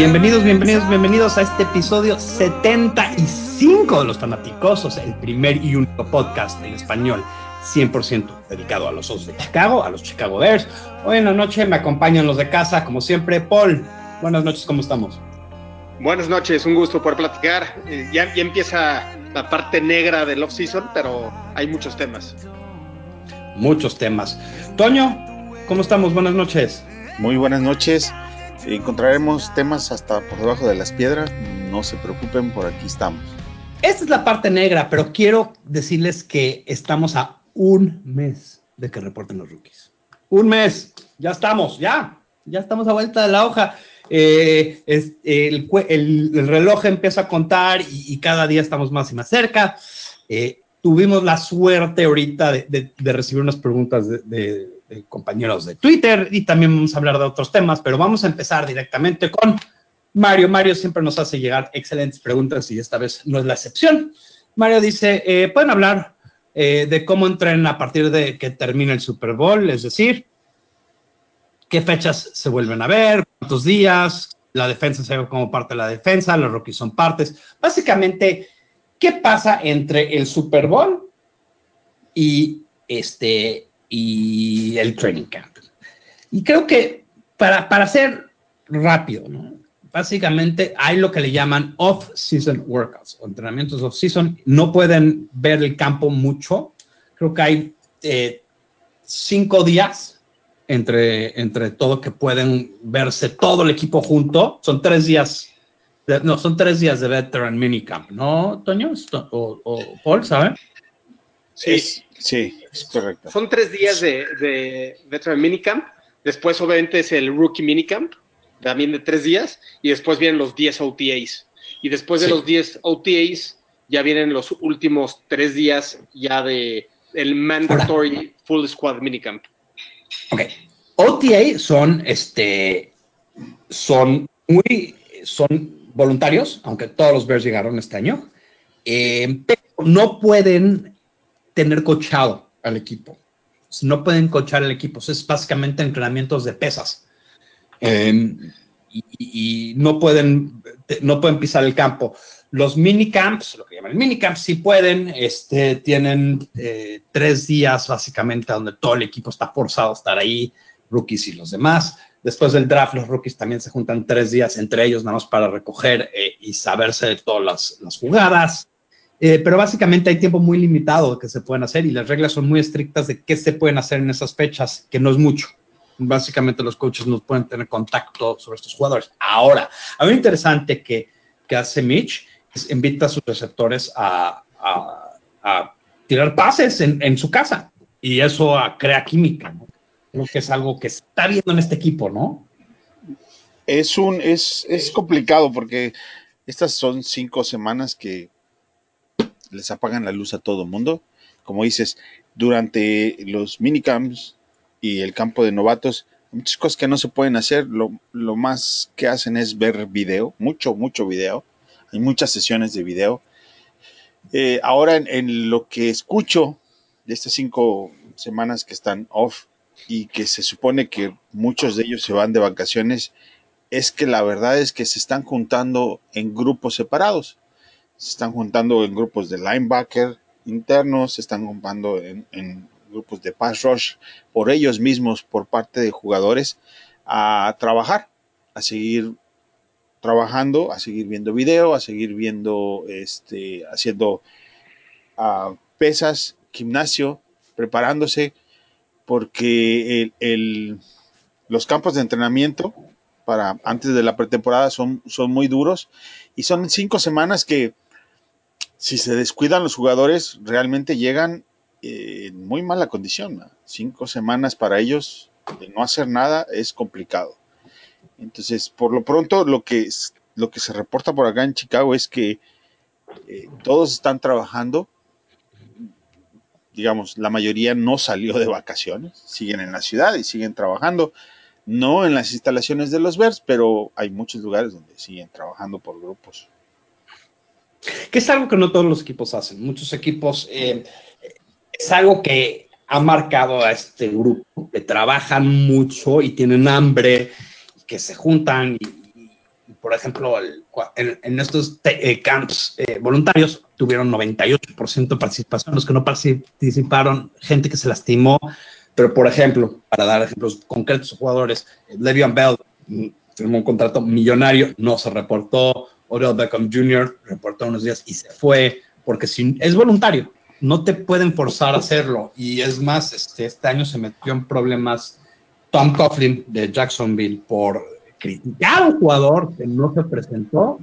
Bienvenidos, bienvenidos, bienvenidos a este episodio 75 de Los Fanaticosos, el primer y único podcast en español 100% dedicado a los Osos de Chicago, a los Chicago Bears. Hoy en la noche me acompañan los de casa, como siempre. Paul, buenas noches, ¿cómo estamos? Buenas noches, un gusto por platicar. Eh, ya, ya empieza la parte negra del off-season, pero hay muchos temas. Muchos temas. Toño, ¿cómo estamos? Buenas noches. Muy buenas noches. Encontraremos temas hasta por debajo de las piedras. No se preocupen, por aquí estamos. Esta es la parte negra, pero quiero decirles que estamos a un mes de que reporten los rookies. Un mes, ya estamos, ya, ya estamos a vuelta de la hoja. Eh, el, reloj empieza a contar y, cada día estamos más y más cerca. Eh, tuvimos la suerte ahorita de, recibir unas preguntas de, compañeros de Twitter y también vamos a hablar de otros temas, pero vamos a empezar directamente con Mario. Mario siempre nos hace llegar excelentes preguntas y esta vez no es la excepción. Mario dice, eh, ¿pueden hablar eh, de cómo entrenan a partir de que termine el Super Bowl, es decir, qué fechas se vuelven a ver, cuántos días, la defensa se ve como parte de la defensa, los rookies son partes. Básicamente, ¿qué pasa entre el Super Bowl y, este, y el training camp? Y creo que para, para ser rápido, ¿no? básicamente hay lo que le llaman off-season workouts o entrenamientos off-season. No pueden ver el campo mucho. Creo que hay eh, cinco días entre, entre todo que pueden verse todo el equipo junto. Son tres días. no, son tres días de veteran minicamp, ¿no, Toño? O, o Paul, ¿sabe? Sí, sí, es correcto. Son tres días de, de veteran minicamp. Después, obviamente, es el rookie minicamp también de tres días, y después vienen los 10 OTAs. Y después de los 10 OTAs, ya vienen los últimos tres días ya de el mandatory full squad minicamp. Ok. OTA son este son muy son voluntarios, aunque todos los Bears llegaron este año, eh, pero no pueden tener cochado al equipo. No pueden cochar al equipo. es básicamente entrenamientos de pesas. Em, y, no, pueden, no pueden pisar el campo. Los minicamps, lo que llaman minicamps, sí pueden, este, tienen eh, tres días básicamente donde todo el equipo está forzado a estar ahí, rookies y los demás. Después del draft, los rookies también se juntan tres días entre ellos, nada más para recoger eh, y saberse de todas las, las jugadas. Eh, pero básicamente hay tiempo muy limitado que se pueden hacer y las reglas son muy estrictas de qué se pueden hacer en esas fechas, que no es mucho básicamente los coaches no pueden tener contacto sobre estos jugadores. Ahora, algo interesante que, que hace Mitch es invita a sus receptores a, a, tirar pases en, en, su casa y eso crea química. Creo que es algo que está viendo en este equipo, ¿no? Es, un, es, es complicado porque estas son cinco semanas que les apagan la luz a todo mundo. Como dices, durante los minicamps y el campo de novatos, muchas cosas que no se pueden hacer, lo, más que hacen es ver video, mucho, mucho video, hay muchas sesiones de video. Eh, ahora en, lo que escucho de estas cinco semanas que están off y que se supone que muchos de ellos se van de vacaciones, es que la verdad es que se están juntando en grupos separados. Se están juntando en grupos de linebacker internos, se están juntando en grupos de pass rush por ellos mismos, por parte de jugadores, a trabajar, a seguir trabajando, a seguir viendo video, a seguir viendo, este, haciendo uh, pesas, gimnasio, preparándose, porque el, los campos de entrenamiento para antes de la pretemporada son, son muy duros y son cinco semanas que si se descuidan los jugadores realmente llegan en muy mala condición. Cinco semanas para ellos de no hacer nada es complicado. Entonces, por lo pronto, lo que, lo que se reporta por acá en Chicago es que eh, todos están trabajando. Digamos, la mayoría no salió de vacaciones, siguen en la ciudad y siguen trabajando. No en las instalaciones de los Bears, pero hay muchos lugares donde siguen trabajando por grupos. Que es algo que no todos los equipos hacen. Muchos equipos eh, es algo que ha marcado a este grupo, que trabajan mucho y tienen hambre, que se juntan y, por ejemplo, en, estos eh, camps eh, voluntarios tuvieron 98% de participación, los que no participaron, gente que se lastimó, pero por ejemplo, para dar ejemplos concretos, jugadores, Le'Veon Bell firmó un contrato millonario, no se reportó, Odell Beckham Jr. reportó unos días y se fue, porque si, es voluntario, no te pueden forzar a hacerlo. Y es más, este, este año se metió en problemas Tom Coughlin de Jacksonville por criticar a un jugador que no se presentó.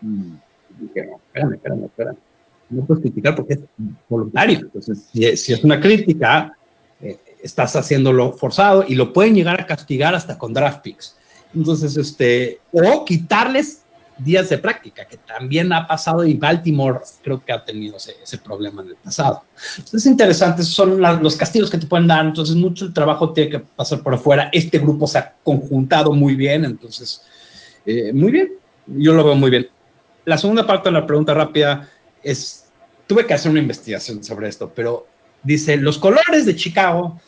Y dije, no, espérame, espérame, espérame. No puedes criticar porque es voluntario. Entonces, si, es una crítica, eh, estás haciéndolo forzado y lo pueden llegar a castigar hasta con draft picks. Entonces, este, o quitarles días de práctica, que también ha pasado y Baltimore creo que ha tenido ese, problema en el pasado. Entonces, es interesante, son los castigos que te pueden dar, entonces mucho el trabajo tiene que pasar por afuera. Este grupo se ha conjuntado muy bien, entonces, eh, muy bien, yo lo veo muy bien. La segunda parte de la pregunta rápida es, tuve que hacer una investigación sobre esto, pero dice, los colores de Chicago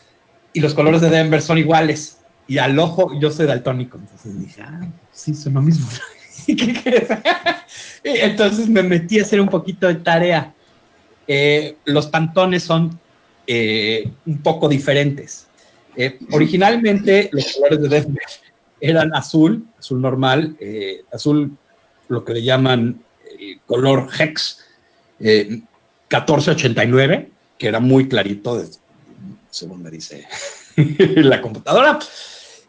y los colores de Denver son iguales. Y al ojo, yo soy daltónico, entonces dije, ah, sí, son lo mismo. Entonces me metí a hacer un poquito de tarea. Eh, los pantones son eh, un poco diferentes. Eh, originalmente los colores de Denver eran azul, azul normal, azul lo que le llaman el color Hex 1489, que era muy clarito, según me dice la computadora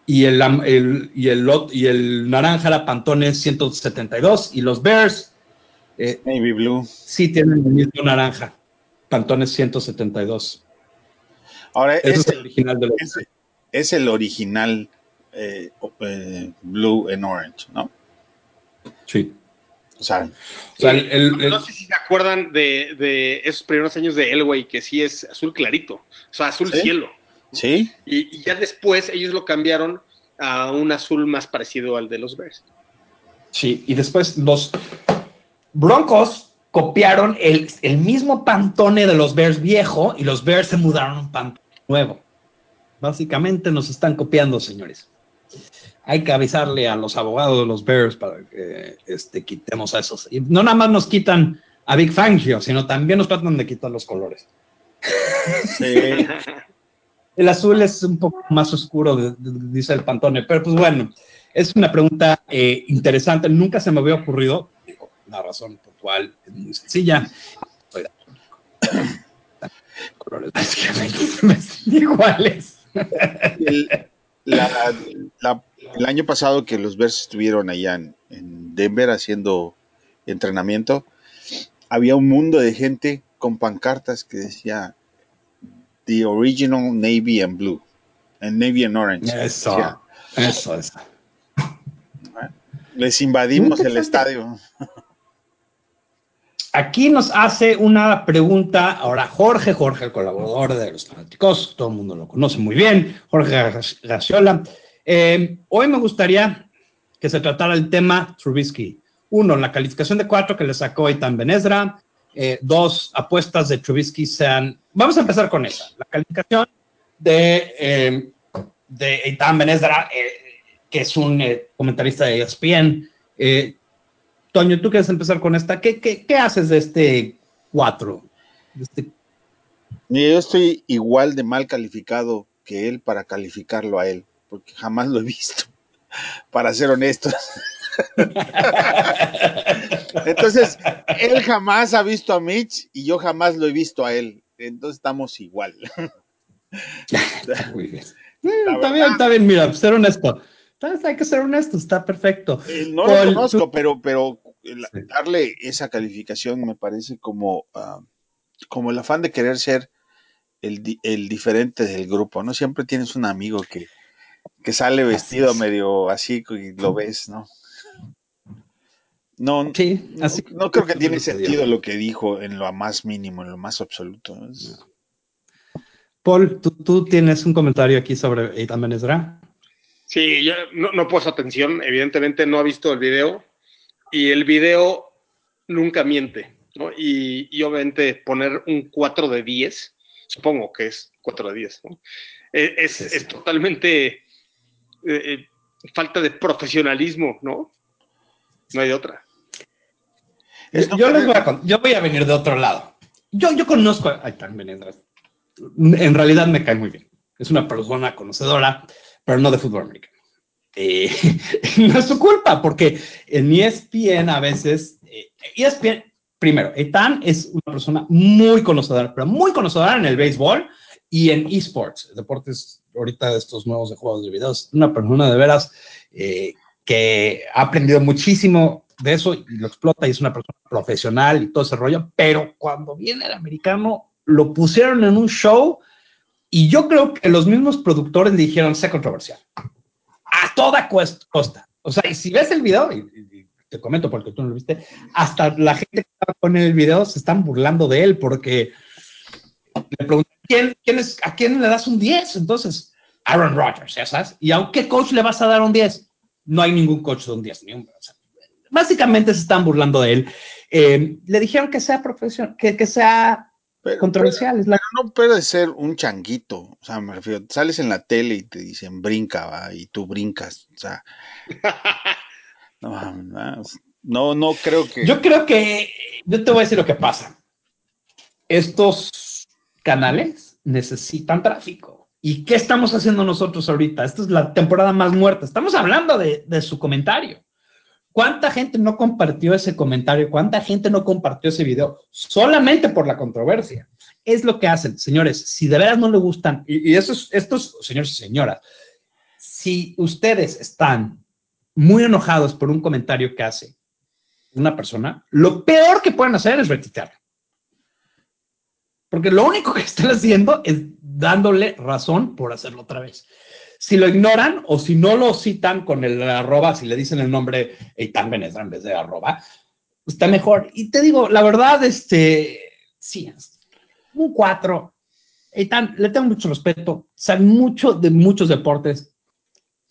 y el, el, y el, y el naranja era Pantone 172 y los Bears eh, Navy Blue. sí tienen el mismo naranja. Pantone 172 ahora es, el original de los es, el original eh, eh, Blue and Orange ¿no? sí. O sea, no sé si se acuerdan de, de, esos primeros años de Elway que sí es azul clarito o sea azul cielo Sí. Y, ya después ellos lo cambiaron a un azul más parecido al de los Bears. Sí, y después los Broncos copiaron el, mismo pantone de los Bears viejo y los Bears se mudaron a un pantone nuevo. Básicamente nos están copiando, señores. Hay que avisarle a los abogados de los Bears para que este, quitemos a esos. Y no nada más nos quitan a Big Fangio, sino también nos tratan de quitar los colores. Sí. El azul es un poco más oscuro, dice el Pantone, pero pues bueno, es una pregunta eh, interesante, nunca se me había ocurrido, la razón por cual es muy sencilla. Colores iguales. El, el año pasado que los Bears estuvieron allá en, en Denver haciendo entrenamiento, había un mundo de gente con pancartas que decía the original navy and blue, and navy and orange. Eso, eso, eso. Les invadimos el estadio. Aquí nos hace una pregunta ahora Jorge, Jorge, el colaborador de los fanáticos, todo el mundo lo conoce muy bien, Jorge Gaciola. Eh, hoy me gustaría que se tratara el tema Trubisky. Uno, la calificación de cuatro que le sacó Itan Benesra. Eh, dos apuestas de Trubisky sean. Vamos a empezar con esa. La calificación de, eh, de Eitan Benesdra, eh, que es un comentarista de ESPN. Toño, tú quieres empezar con esta. ¿Qué, qué, haces de este 4? Este... Yo estoy igual de mal calificado que él para calificarlo a él, porque jamás lo he visto, para ser honesto. Entonces, él jamás ha visto a Mitch y yo jamás lo he visto a él. Entonces estamos igual. Muy bien. está bien, está bien, mira, ser honesto. hay que ser honesto, está perfecto. Eh, no lo conozco, pero, pero darle esa calificación me parece como, ah, como el afán de querer ser el, diferente del grupo, ¿no? Siempre tienes un amigo que, que sale vestido medio así y lo ves, ¿no? No, no, creo que tiene sentido lo que dijo en lo más mínimo, en lo más absoluto. Paul, ¿tú, tienes un comentario aquí sobre Eitan Benesra? Sí, yo no, no puesto atención, evidentemente no ha visto el video y el video nunca miente, ¿no? Y, obviamente poner un 4 de 10, supongo que es 4 de 10, ¿no? E, es, es, totalmente eh, eh, falta de profesionalismo, ¿no? No hay otra. Yo, les voy a, yo voy a venir de otro lado. Yo, yo conozco a también En realidad me cae muy bien. Es una persona conocedora, pero no de fútbol americano. Eh, no es su culpa, porque en ESPN a veces, eh, ESPN, primero, Ethan es una persona muy conocedora, pero muy conocedora en el béisbol y en esports, deportes ahorita de estos nuevos de juegos de videos. Una persona de veras eh, que ha aprendido muchísimo de eso y lo explota y es una persona profesional y todo ese rollo, pero cuando viene el americano lo pusieron en un show y yo creo que los mismos productores dijeron, sea controversial, a toda costa. O sea, y si ves el video, y, te comento porque tú no lo viste, hasta la gente que estaba con el video se están burlando de él porque le preguntan, ¿quién, quién es, ¿a quién le das un 10? Entonces, Aaron Rodgers, ya sabes. ¿Y a qué coach le vas a dar un 10? No hay ningún coach de un 10, ni un, básicamente se están burlando de él. Eh, le dijeron que sea profesional, que, que sea controversial. Pero, no puede ser un changuito. O sea, me refiero, sales en la tele y te dicen brinca, ¿va? y tú brincas. O sea. no, no, creo que. Yo creo que. Yo te voy a decir lo que pasa. Estos canales necesitan tráfico. ¿Y qué estamos haciendo nosotros ahorita? Esta es la temporada más muerta. Estamos hablando de, de su comentario. ¿Cuánta gente no compartió ese comentario? ¿Cuánta gente no compartió ese video? Solamente por la controversia. Es lo que hacen, señores. Si de veras no le gustan, y, esos, estos, señores y señoras, si ustedes están muy enojados por un comentario que hace una persona, lo peor que pueden hacer es retuitearlo. Porque lo único que están haciendo es dándole razón por hacerlo otra vez. Si lo ignoran o si no lo citan con el arroba, si le dicen el nombre Eitan Benesra en vez de arroba, está mejor. Y te digo, la verdad, este, sí, un 4. Eitan, le tengo mucho respeto, sabe mucho de muchos deportes.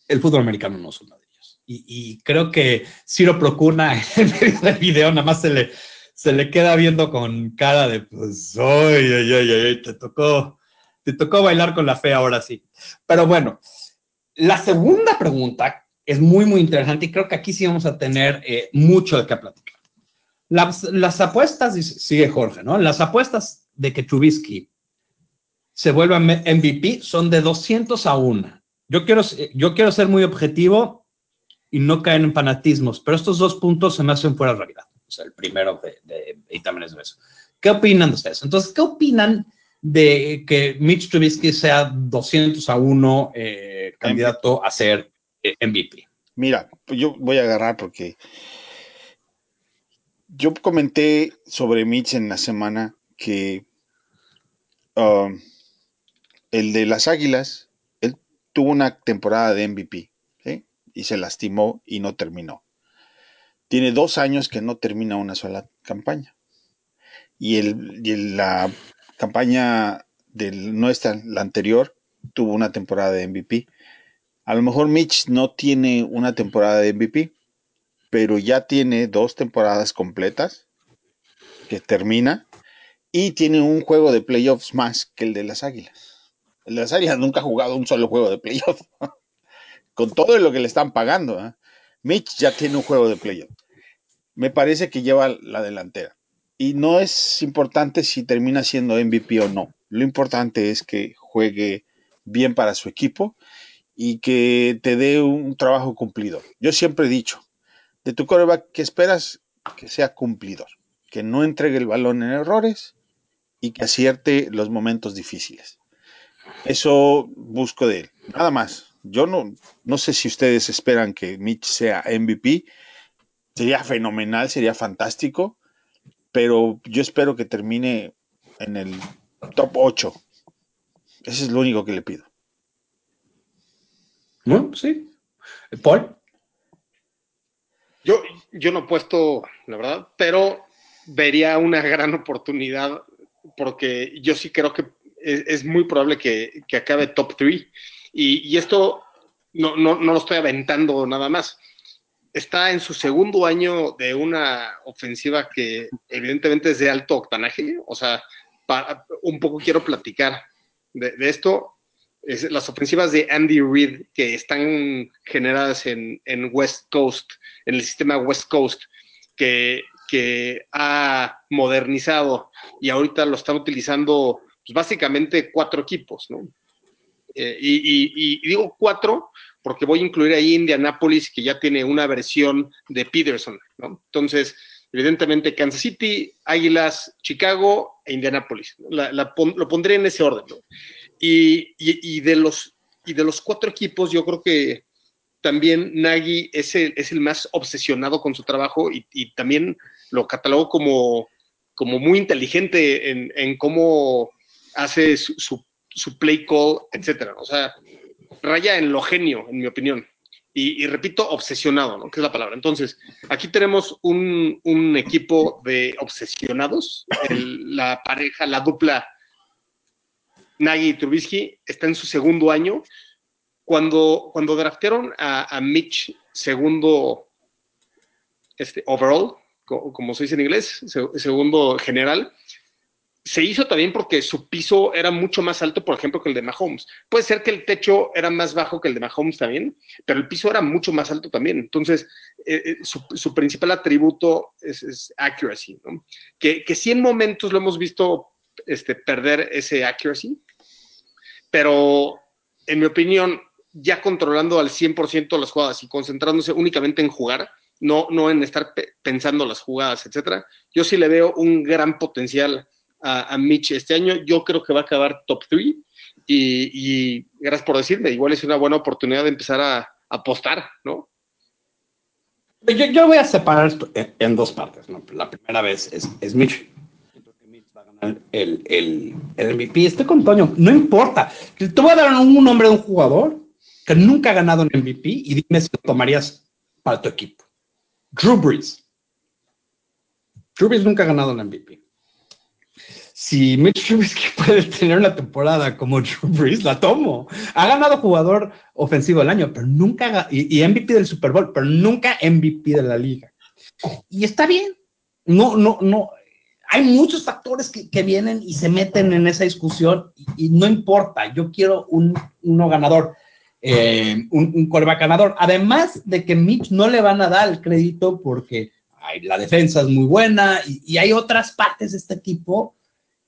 El fútbol americano no es uno de ellos. Y, creo que Ciro Procuna en medio del video nada más se le, se le queda viendo con cara de, pues, ay, ay, ay, ay, te tocó, te tocó bailar con la fe ahora sí. Pero bueno, la segunda pregunta es muy, muy interesante y creo que aquí sí vamos a tener eh, mucho de qué platicar. Las, apuestas, sigue Jorge, ¿no? Las apuestas de que Trubisky se vuelva MVP son de 200 a 1. Yo quiero, yo quiero ser muy objetivo y no caer en fanatismos, pero estos dos puntos se me hacen fuera de realidad. O sea, el primero de, y también es de eso. ¿Qué opinan de ustedes? Entonces, ¿qué opinan de que Mitch Trubisky sea 200 a 1 eh, candidato a ser eh, MVP? Mira, yo voy a agarrar porque yo comenté sobre Mitch en la semana que um, el de las Águilas, él tuvo una temporada de MVP y se lastimó y no terminó. Tiene dos años que no termina una sola campaña. Y, el, y la campaña de nuestra, la anterior, tuvo una temporada de MVP. A lo mejor Mitch no tiene una temporada de MVP, pero ya tiene dos temporadas completas que termina y tiene un juego de playoffs más que el de las Águilas. El de las Águilas nunca ha jugado un solo juego de playoffs. Con todo lo que le están pagando. ¿eh? Mitch ya tiene un juego de playoffs. Me parece que lleva la delantera. Y no es importante si termina siendo MVP o no. Lo importante es que juegue bien para su equipo y que te dé un trabajo cumplidor. Yo siempre he dicho, de tu coreback, que esperas que sea cumplidor, que no entregue el balón en errores y que acierte los momentos difíciles. Eso busco de él, nada más. Yo no, no sé si ustedes esperan que Mitch sea MVP. Sería fenomenal, sería fantástico pero yo espero que termine en el top 8. Ese es lo único que le pido. Bueno, sí. Paul. Yo, yo no he puesto, la verdad, pero vería una gran oportunidad porque yo sí creo que es, muy probable que, acabe top 3. Y, esto no, no, no lo estoy aventando nada más está en su segundo año de una ofensiva que evidentemente es de alto octanaje. O sea, un poco quiero platicar de, esto. las ofensivas de Andy Reid que están generadas en, West Coast, en el sistema West Coast, que, que ha modernizado y ahorita lo están utilizando pues, básicamente cuatro equipos, ¿no? Eh, y, digo cuatro porque voy a incluir ahí Indianapolis, que ya tiene una versión de Peterson, ¿no? Entonces, evidentemente Kansas City, Águilas, Chicago e Indianapolis. lo pondré en ese orden. Y, de los, y de los cuatro equipos, yo creo que también Nagy es el, es el más obsesionado con su trabajo y, también lo catalogo como, como muy inteligente en, en cómo hace su, su, play call, etcétera. O sea, raya en lo genio, en mi opinión. Y, repito, obsesionado, ¿no? Que es la palabra. Entonces, aquí tenemos un, equipo de obsesionados. la pareja, la dupla Nagy y Trubisky está en su segundo año. Cuando, cuando draftearon a, a Mitch, segundo este, overall, como se dice en inglés, segundo general, se hizo también porque su piso era mucho más alto, por ejemplo, que el de Mahomes. Puede ser que el techo era más bajo que el de Mahomes también, pero el piso era mucho más alto también. Entonces, eh, eh, su, principal atributo es, accuracy, ¿no? Que, que sí en momentos lo hemos visto este, perder ese accuracy, pero en mi opinión, ya controlando al 100% las jugadas y concentrándose únicamente en jugar, no, no en estar pensando las jugadas, etcétera, yo sí le veo un gran potencial a, Mitch este año. Yo creo que va a acabar top 3 y, gracias por decirme, igual es una buena oportunidad de empezar a, apostar, ¿no? Yo, yo, voy a separar esto en, dos partes. ¿no? La primera vez es, es Mitch. A el, el, el, MVP. Estoy con Toño, no importa. Te voy a dar un nombre de un jugador que nunca ha ganado un MVP y dime si lo tomarías para tu equipo. Drew Brees. Drew Brees nunca ha ganado un MVP si Mitch Trubisky puede tener una temporada como Drew Brees, la tomo. Ha ganado jugador ofensivo del año, pero nunca, y, MVP del Super Bowl, pero nunca MVP de la liga. Y está bien. No, no, no. Hay muchos factores que, que vienen y se meten en esa discusión y, no importa. Yo quiero un uno ganador, eh, un, un ganador. Además de que Mitch no le van a dar el crédito porque la defensa es muy buena y hay otras partes de este equipo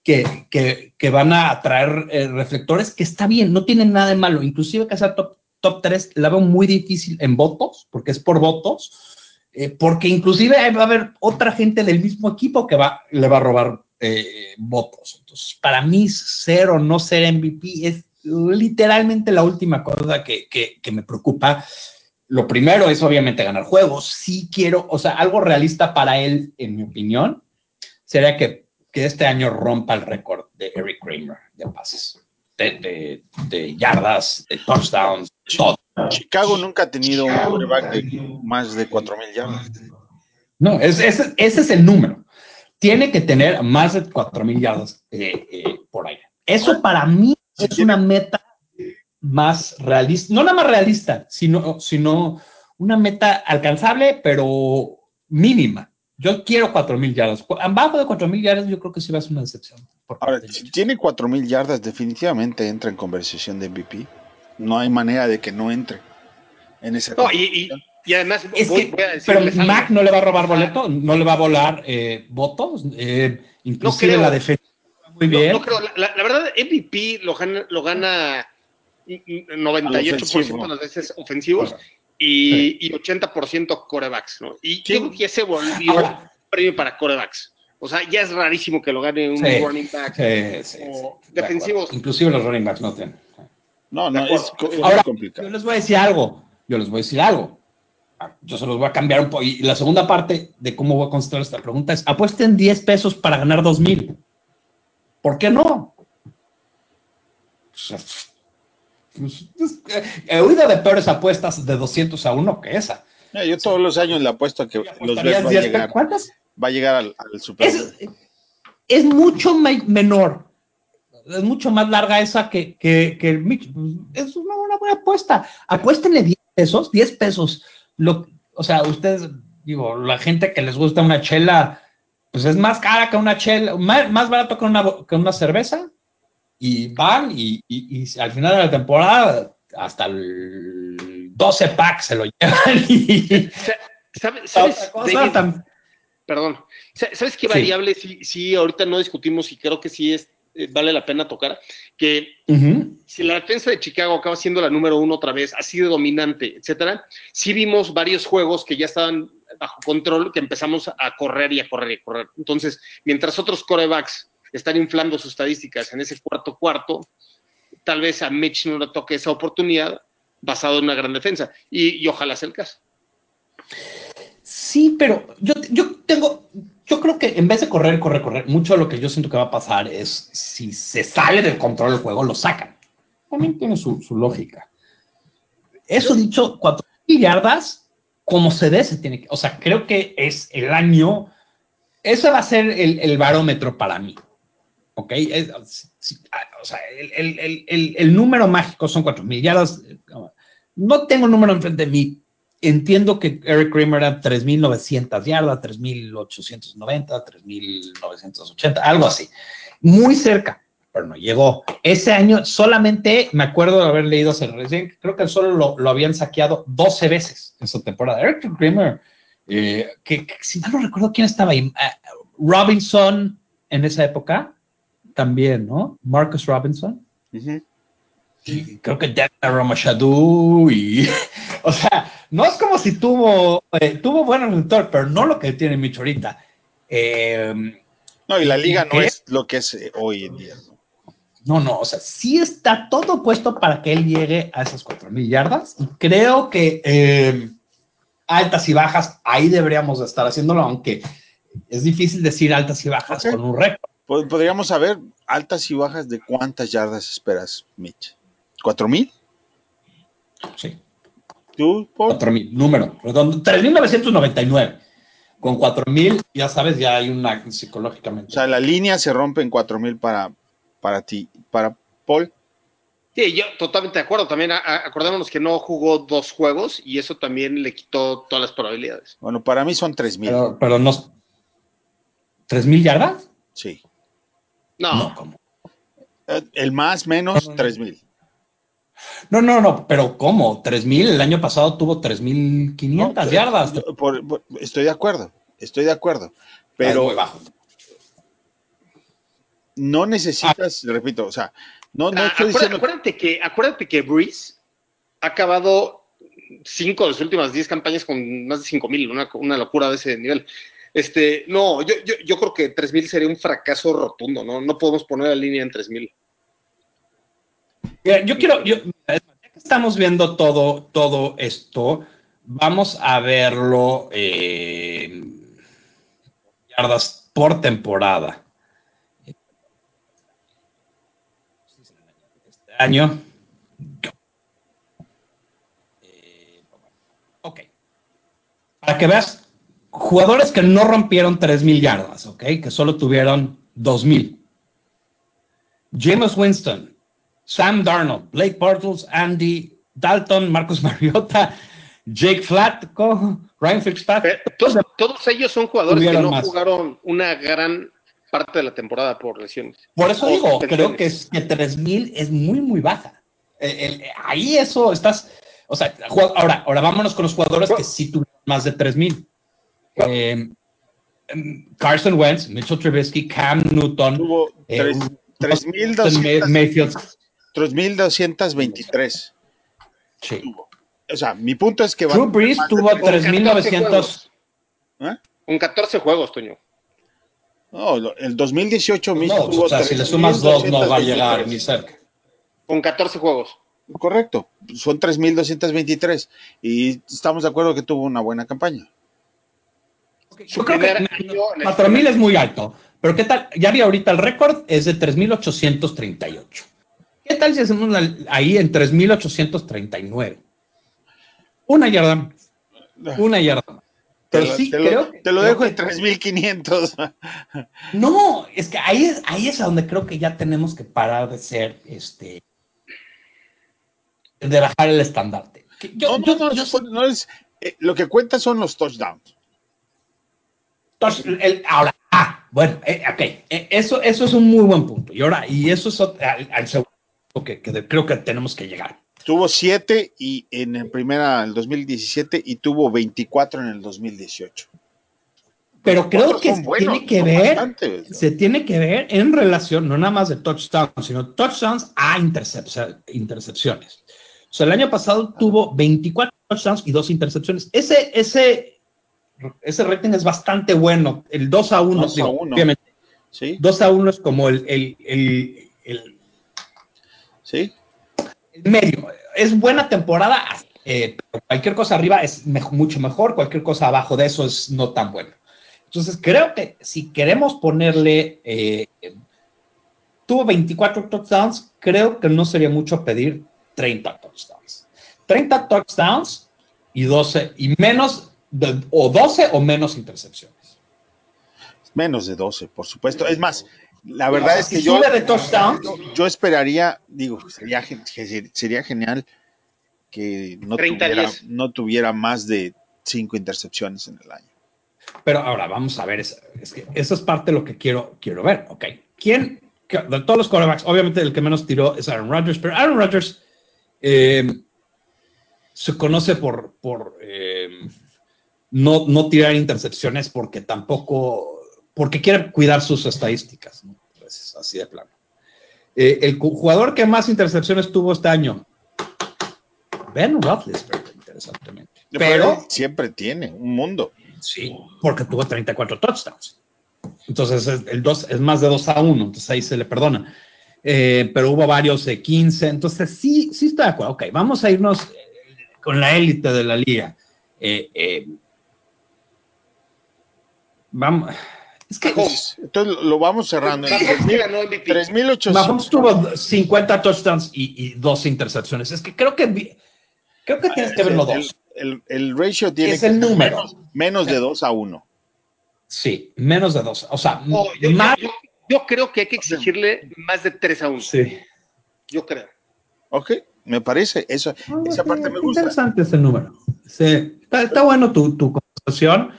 que, que, van a atraer eh, reflectores, que está bien, no tienen nada de malo. Inclusive que sea top, top 3 la veo muy difícil en votos, porque es por votos, eh, porque inclusive va a haber otra gente del mismo equipo que va, le va a robar eh, votos. Entonces, para mí, ser o no ser MVP es literalmente la última cosa que, que, que me preocupa. Lo primero es obviamente ganar juegos. Sí quiero, o sea, algo realista para él, en mi opinión, sería que que este año rompa el récord de Eric Kramer de pases, de, yardas, de touchdowns, todo. Chicago nunca ha tenido un quarterback de más de 4.000 yardas. No, ese, es el número. Tiene que tener más de 4.000 yardas eh, eh, por aire. Eso para mí es una meta más realista, no nada más realista, sino, sino una meta alcanzable, pero mínima. Yo quiero 4.000 yardas. Abajo de 4.000 yardas yo creo que sí va a ser una decepción. Ahora, si tiene 4.000 yardas, definitivamente entra en conversación de MVP. No hay manera de que no entre en ese no, y, además, es que, pero Mac no le va a robar boleto, no le va a volar eh, votos, eh, inclusive la defensa. Muy bien. No, creo. La, verdad, MVP lo gana, lo gana 98% de las veces ofensivos y, 80% corebacks, ¿no? Y yo creo que ya se volvió un premio para corebacks. O sea, ya es rarísimo que lo gane un running back o defensivos. Inclusive los running backs no tienen. No, no, es, complicado. Yo les voy a decir algo. Yo les voy a decir algo. Yo se los voy a cambiar un poco. Y la segunda parte de cómo voy a contestar esta pregunta es: apuesten 10 pesos para ganar 2 mil. ¿Por qué no? Pues, he oído de peores apuestas de 200 a 1 que esa. yo todos los años le apuesto a que los Bears va a llegar. ¿Cuántas? Va a llegar al, Super Bowl. Es, mucho menor. Es mucho más larga esa que, que, que el Es una, buena apuesta. Apuéstenle 10 pesos, 10 pesos. Lo, o sea, ustedes, digo, la gente que les gusta una chela, pues es más cara que una chela, más, barato que una, que una cerveza y van y, al final de la temporada hasta el 12 pack se lo llevan. Y, ¿Sabes, perdón, ¿sabes qué variable sí, ahorita no discutimos y creo que sí es, eh, vale la pena tocar? Que si la defensa de Chicago acaba siendo la número uno otra vez, ha sido dominante, etcétera, sí vimos varios juegos que ya estaban bajo control, que empezamos a correr y a correr y a correr. Entonces, mientras otros corebacks están inflando sus estadísticas en ese cuarto cuarto, tal vez a Mitch no le toque esa oportunidad basado en una gran defensa. Y, ojalá sea el caso. Sí, pero yo, yo tengo, yo creo que en vez de correr, correr, correr, mucho de lo que yo siento que va a pasar es si se sale del control del juego, lo sacan. También tiene su, lógica. Eso dicho, cuatro yardas, como se dé, se tiene que, o sea, creo que es el año, eso va a ser el, el barómetro para mí. ¿Ok? Ah, o sea, el, número mágico son 4.000 yardas. No tengo el número enfrente de mí. Entiendo que Eric Kramer era 3.900 yardas, 3.890, 3.980, algo así. Muy cerca, pero no llegó. Ese año solamente me acuerdo de haber leído hace recién, creo que solo lo, habían saqueado 12 veces en su temporada. Eric Kramer, eh, que, si no recuerdo quién estaba ahí, ah, Robinson en esa época, también, ¿no? Marcus Robinson. Y creo que Dana Ramashadu y, o sea, no es como si tuvo, eh, tuvo buen resultado, pero no lo que tiene Mitch ahorita. Em, no, y la liga no es lo que es eh, hoy en día. ¿no? no, o sea, sí está todo puesto para que él llegue a esas cuatro mil yardas y creo que em, altas y bajas, ahí deberíamos estar haciéndolo, aunque es difícil decir altas y bajas con un récord. Podríamos saber altas y bajas de cuántas yardas esperas, Mitch. ¿Cuatro mil? Sí. ¿Tú, Cuatro mil, número. 3.999. Con cuatro mil, ya sabes, ya hay una psicológicamente. O sea, la línea se rompe en cuatro mil para, para ti. ¿Para Paul? Sí, yo totalmente de acuerdo. También acordémonos que no jugó dos juegos y eso también le quitó todas las probabilidades. Bueno, para mí son tres mil. Pero, pero no. ¿Tres mil yardas? Sí. No. Eh, el más menos tres mil. No, no, no, pero ¿cómo? ¿Tres mil? El año pasado tuvo tres mil quinientas yardas. estoy de acuerdo, estoy de acuerdo. Pero no necesitas, repito, o sea, no, no ah, estoy diciendo... acuérdate que, acuérdate que Breeze ha acabado cinco de las últimas diez campañas con más de cinco mil, una, una locura de ese nivel. Este, no, yo, yo, yo creo que 3000 sería un fracaso rotundo, ¿no? No podemos poner la línea en 3000. Yo quiero, ya que estamos viendo todo, todo esto, vamos a verlo eh, por temporada. Este año. Eh, ok. Para que veas jugadores que no rompieron 3.000 yardas, ¿ok? Que solo tuvieron 2.000. James Winston, Sam Darnold, Blake Bortles, Andy Dalton, Marcus Mariota, Jake Flatco, Ryan Fitzpatrick. Todos, ellos son jugadores que no jugaron una gran parte de la temporada por lesiones. Por eso digo, creo que, es, que 3.000 es muy, muy baja. ahí eso estás, o sea, ahora, ahora vámonos con los jugadores que sí tuvieron más de 3.000. Eh, Carson Wentz, Mitchell Trubisky, Cam Newton. Tuvo 3.223. Sí. O sea, mi punto es que... Drew Brees tuvo 3.900. ¿Eh? Con 14 juegos, Toño. No, el 2018 mismo no, tuvo o sea, si le sumas dos no va a llegar ni cerca. Con 14 juegos. Correcto, son 3.223 y estamos de acuerdo que tuvo una buena campaña. Yo creo que 4.000 es muy alto, pero ¿qué tal? Ya vi ahorita el récord es de 3.838. ¿Qué tal si hacemos ahí en 3.839? Una yarda. Una yarda. Pero sí, te creo. Lo, te lo dejo en 3.500. No, es que ahí es, ahí es a donde creo que ya tenemos que parar de ser, este, de bajar el estandarte. no, no, no, no es, eh, lo que cuenta son los touchdowns ahora, ah, Bueno, eh, ok, eh, eso, eso es un muy buen punto. Y ahora, y eso es al, segundo que, que creo que tenemos que llegar. Tuvo siete y en el primera, el 2017, y tuvo 24 en el 2018. Pero creo que se tiene que ver, se tiene que ver en relación, no nada más de touchdowns, sino touchdowns a intercepciones. O sea, el año pasado tuvo 24 touchdowns y dos intercepciones. Ese, ese, ese rating es bastante bueno. El 2 a 1, 2 a 1. Obviamente. ¿Sí? 2 a 1 es como el, el, el, el, ¿Sí? el medio. Es buena temporada, eh, cualquier cosa arriba es mucho mejor, cualquier cosa abajo de eso es no tan bueno. Entonces, creo que si queremos ponerle, eh, tuvo 24 touchdowns, creo que no sería mucho pedir 30 touchdowns. 30 touchdowns y 12 y menos o 12 o menos intercepciones. Menos de 12, por supuesto. Es más, la verdad es que yo, yo, esperaría, digo, sería, sería genial que no tuviera, no tuviera, más de 5 intercepciones en el año. Pero ahora vamos a ver, es, que eso es parte de lo que quiero, quiero ver, ¿ok? ¿Quién, de todos los quarterbacks, obviamente el que menos tiró es Aaron Rodgers, pero Aaron Rodgers eh, se conoce por, por eh, no, no, tirar intercepciones porque tampoco, porque quiere cuidar sus estadísticas, pues, así de plano. Eh, el jugador que más intercepciones tuvo este año, Ben Roethlisberger, interesantemente. Pero siempre tiene un mundo. Sí, porque tuvo 34 touchdowns. Entonces el 2 es más de 2 a 1, entonces ahí se le perdona. Eh, pero hubo varios de 15, entonces sí, sí estoy de acuerdo. Ok, vamos a irnos eh, con la élite de la liga. Eh, vamos. Es que. entonces lo vamos cerrando. Mahomes tuvo 50 touchdowns y, y, dos intercepciones. Es que creo que creo que tienes que ver los dos. El, el, ratio tiene es el número. Menos, de 2 a 1. Sí, menos de 2. O sea, yo, más, yo creo que hay que exigirle más de 3 a 1. Sí. Yo creo. Ok, me parece. Eso, esa parte me gusta. Interesante ese número. Sí, está, bueno tu, tu conversación,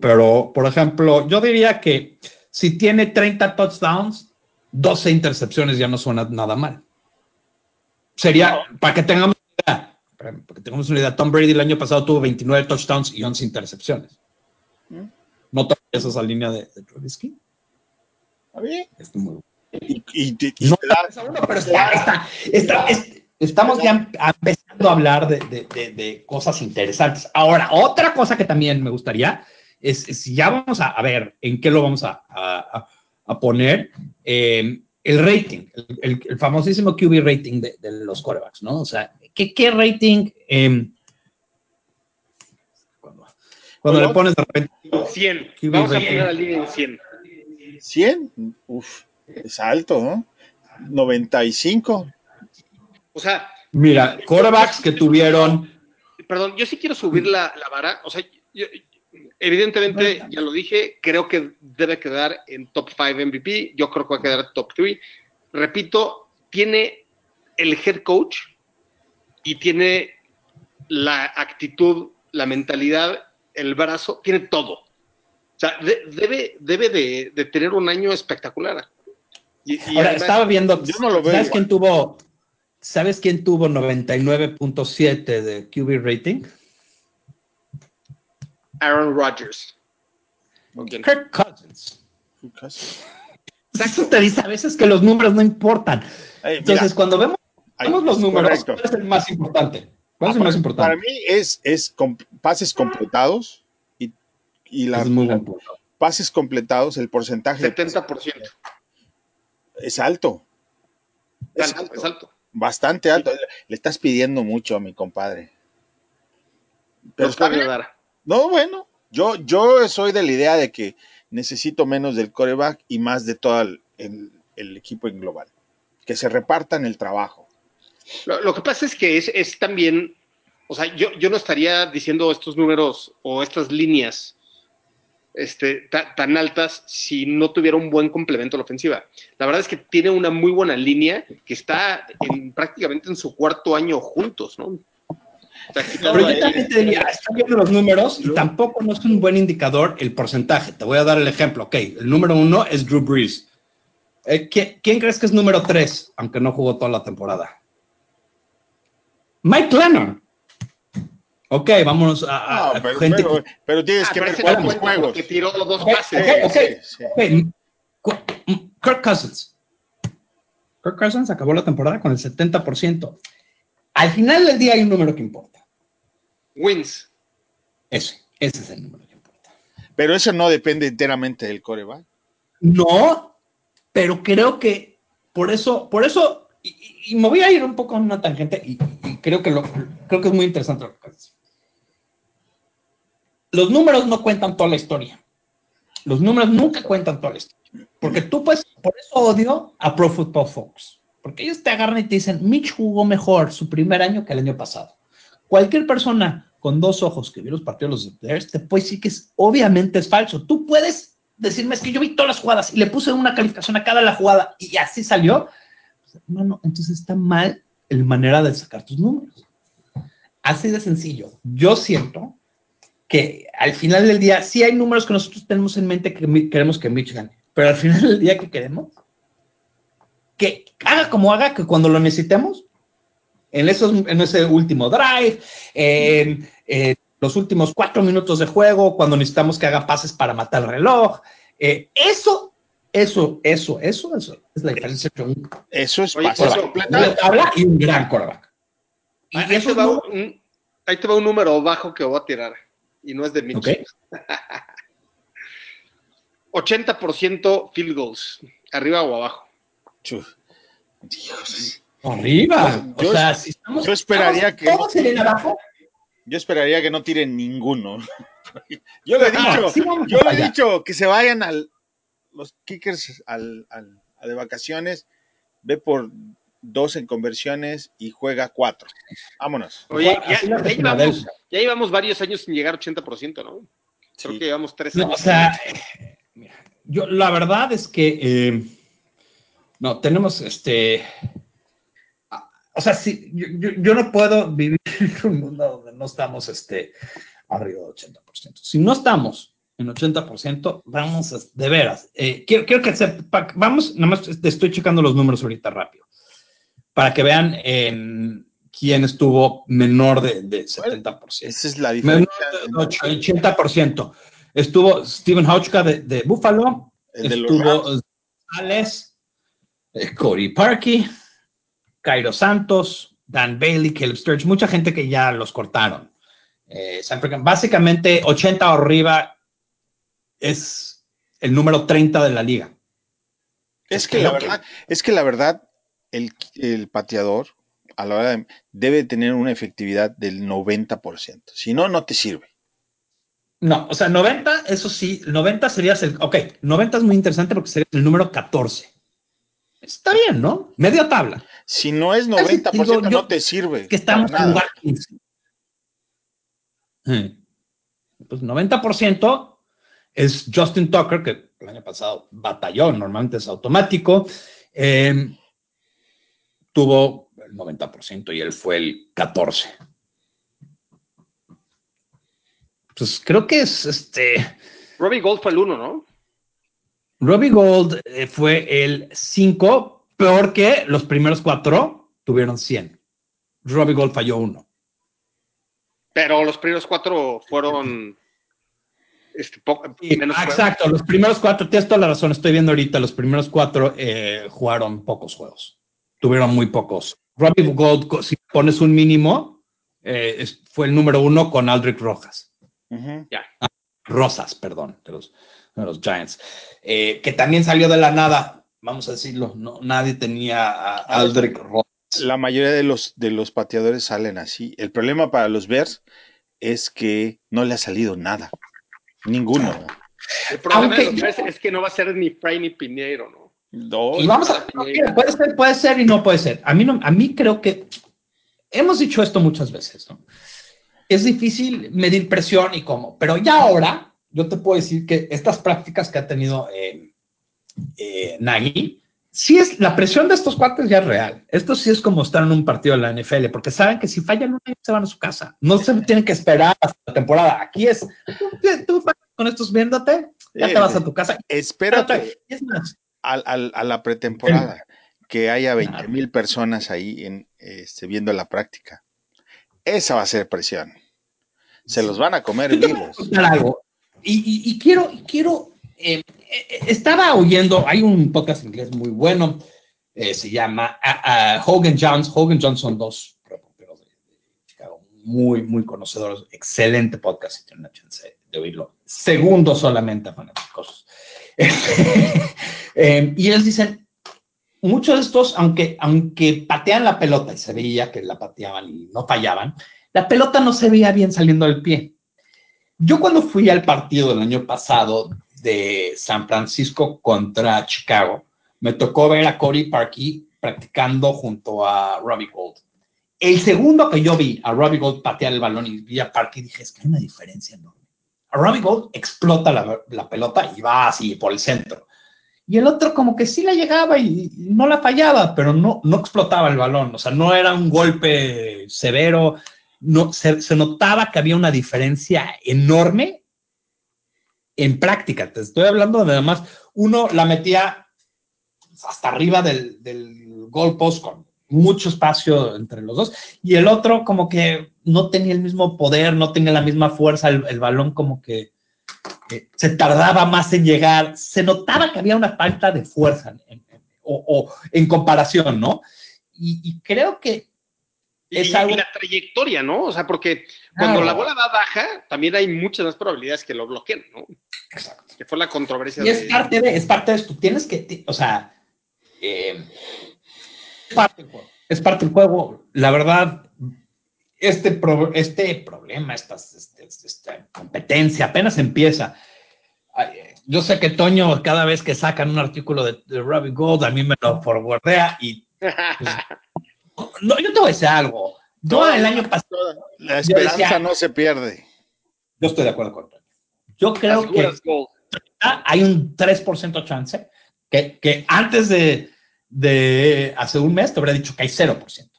pero, por ejemplo, yo diría que si tiene 30 touchdowns, 12 intercepciones ya no suena nada mal. Sería, para que tengamos idea, para que tengamos una idea, Tom Brady el año pasado tuvo 29 touchdowns y 11 intercepciones. ¿Mm? ¿No te esa línea de, de Trubisky? estamos ya empezando a hablar de, cosas interesantes. Ahora, otra cosa que también me gustaría es, si ya vamos a, ver en qué lo vamos a, poner, eh, el rating, el, famosísimo QB rating de, los quarterbacks, ¿no? O sea, ¿qué, qué rating? Em, cuando, le pones de repente... 100. Vamos a poner la línea en 100. 100, uf, es alto, ¿no? 95. O sea. Mira, quarterbacks que tuvieron. Perdón, yo sí quiero subir la, vara. O sea, evidentemente, ya lo dije, creo que debe quedar en top 5 MVP. Yo creo que va a quedar top 3. Repito, tiene el head coach y tiene la actitud, la mentalidad, el brazo, tiene todo o sea, debe, debe de, tener un año espectacular. Y, Ahora, estaba viendo, yo no lo veo ¿sabes quién tuvo, ¿sabes quién tuvo 99.7 de QB rating? Aaron Rodgers. Kirk Cousins. Exacto. te dice a veces que los números no importan. Entonces, cuando vemos, los números, ¿cuál es el más importante? ¿Cuál es el más importante? Para mí es, es pases completados y las pases completados, el porcentaje. 70%. Es alto. Es, alto, Bastante alto. Le estás pidiendo mucho a mi compadre. Pero está bien. No, bueno, yo, yo soy de la idea de que necesito menos del coreback y más de todo el, equipo en global. Que se repartan el trabajo. Lo, que pasa es que es, es también, o sea, yo, yo no estaría diciendo estos números o estas líneas este, tan altas si no tuviera un buen complemento a la ofensiva. La verdad es que tiene una muy buena línea que está prácticamente en su cuarto año juntos, ¿no? Pero yo también te diría, estoy viendo los números y tampoco no es un buen indicador el porcentaje. Te voy a dar el ejemplo. Ok, el número uno es Drew Brees. Eh, ¿quién, crees que es número tres, aunque no jugó toda la temporada? Mike Lennon. Ok, vámonos a, pero, gente. Pero, tienes ah, que ver cuántos juegos. Que tiró dos pases. Kirk Cousins. Kirk Cousins acabó la temporada con el 70%. Al final del día hay un número que importa. Wins. Ese, ese es el número que importa. Pero eso no depende enteramente del coreback. No, pero creo que por eso, por eso, y, me voy a ir un poco a una tangente y, creo, que lo, creo que es muy interesante lo que dices. Los números no cuentan toda la historia. Los números nunca cuentan toda la historia. Porque tú puedes, por eso odio a Pro Football Folks. Porque ellos te agarran y te dicen, Mitch jugó mejor su primer año que el año pasado. Cualquier persona con dos ojos que vio los partidos de los Bears te puede decir que es, obviamente es falso. Tú puedes decirme, es que yo vi todas las jugadas y le puse una calificación a cada la jugada y así salió. Bueno, entonces está mal la manera de sacar tus números. Así de sencillo. Yo siento que al final del día sí hay números que nosotros tenemos en mente que queremos que Mitch gane, pero al final del día que queremos que haga como haga, que cuando lo necesitemos, en, esos, en ese último drive, en, los últimos cuatro minutos de juego, cuando necesitamos que haga pases para matar el reloj, eh, eso, eso, eso, eso, eso es la diferencia entre un, eso es Oye, tabla y un gran coreback. Y ahí, te va un, ahí te va un número bajo que voy a tirar, y no es de Mitch. 80% field goals, arriba o abajo. Dios. Arriba. Yo, o sea, si estamos, yo esperaría que. No, yo esperaría que no tiren ninguno. yo le he ah, dicho, yo le he dicho que se vayan al los kickers al, al, a de vacaciones, ve por dos en conversiones y juega cuatro. Vámonos. Oye, ya, llevamos, ya, llevamos, varios años sin llegar al 80%, ¿no? Creo que llevamos tres años. o sea, yo la verdad es que eh, no, tenemos este. O sea, sí, yo, no puedo vivir en un mundo donde no estamos este, arriba del 80%. Si no estamos en 80%, vamos a, de veras. Eh, quiero, que sepa, vamos, nada más estoy checando los números ahorita rápido, para que vean quién estuvo menor de, 70%. Esa es la diferencia. Menor de 80%. Estuvo Steven Hauchka de, de Buffalo, estuvo Alex eh, Cody Parkey, Cairo Santos, Dan Bailey, Caleb Sturge, mucha gente que ya los cortaron. Eh, básicamente 80 o arriba es el número 30 de la liga. Es que, la verdad, es que la verdad, el, pateador a la hora debe tener una efectividad del 90%. Si no, no te sirve. No, o sea, 90, eso sí, 90 serías el. Ok, 90 es muy interesante porque sería el número 14. Está bien, ¿no? Media tabla. Si no es 90%, no te sirve. Que estamos en Watkins. Pues 90% es Justin Tucker, que el año pasado batalló, normalmente es automático. Em, tuvo el 90% y él fue el 14%. Pues creo que es este. Robbie Gold fue el 1, ¿no? Robbie Gold eh, fue el 5, peor que los primeros cuatro tuvieron 100. Robbie Gold falló uno. Pero los primeros cuatro fueron este, exacto, los primeros cuatro, tienes toda la razón, estoy viendo ahorita, los primeros cuatro eh, jugaron pocos juegos, tuvieron muy pocos. Robbie Gold, si pones un mínimo, eh, fue el número uno con Aldrich Rojas. Ya. Ah, Rosas, perdón, de los, de los Giants. Eh, que también salió de la nada, vamos a decirlo, no, nadie tenía a Aldrich Ross. La mayoría de los, de los pateadores salen así. El problema para los Bears es que no le ha salido nada. Ninguno. El problema de los Bears es que no va a ser ni Fry ni Piñero, ¿no? y vamos a puede ser, puede ser y no puede ser. A mí no, a mí creo que hemos dicho esto muchas veces, ¿no? Es difícil medir presión y cómo, pero ya ahora yo te puedo decir que estas prácticas que ha tenido eh, eh, Nagy sí es, la presión de estos cuates ya es real. Esto sí es como estar en un partido de la NFL, porque saben que si fallan uno, se van a su casa. No se tienen que esperar hasta la temporada. Aquí es, tú, con estos viéndote, ya te vas a tu casa. Espérate a la pretemporada, que haya 20 mil personas ahí en, este, viendo la práctica. Esa va a ser presión. Se los van a comer vivos. Y, quiero, quiero eh, eh, estaba oyendo, hay un podcast inglés muy bueno, eh, se llama Hogan Jones. Hogan Jones son dos reporteros Chicago, muy, muy conocedores, excelente podcast, si tienen la chance de oírlo. Segundo solamente fanáticos. y ellos dicen, muchos de estos, aunque, aunque patean la pelota y se veía que la pateaban y no fallaban, la pelota no se veía bien saliendo del pie. Yo cuando fui al partido del año pasado de San Francisco contra Chicago, me tocó ver a Cody Parkey practicando junto a Robbie Gold. El segundo que yo vi a Robbie Gold patear el balón y vi a Parkey, dije, es que hay una diferencia enorme. A Robbie Gold explota la, pelota y va así por el centro. Y el otro como que sí la llegaba y, no la fallaba, pero no, no explotaba el balón. O sea, no era un golpe severo. No, se, se notaba que había una diferencia enorme en práctica. Te estoy hablando de además, uno la metía hasta arriba del, del goalpost con mucho espacio entre los dos y el otro como que no tenía el mismo poder, no tenía la misma fuerza, el, balón como que se tardaba más en llegar, se notaba que había una falta de fuerza o, en comparación, ¿no? y creo que y, la trayectoria, ¿no? O sea, porque cuando la bola va baja, también hay muchas más probabilidades que lo bloqueen, ¿no? Exacto. Que fue la controversia. Y es parte de, es parte de esto. Tienes que, o sea, eh, es parte del juego. Es parte del juego. La verdad, este, este problema, esta, este, esta competencia apenas empieza. Yo sé que Toño, cada vez que sacan un artículo de, de Robbie Gold, a mí me lo forwardea y pues, no, yo te voy a decir algo. Yo el año pasado. La esperanza no se pierde. Yo estoy de acuerdo con Yo creo que hay un 3% chance que, que antes de, de, hace un mes te habría dicho que hay 0%.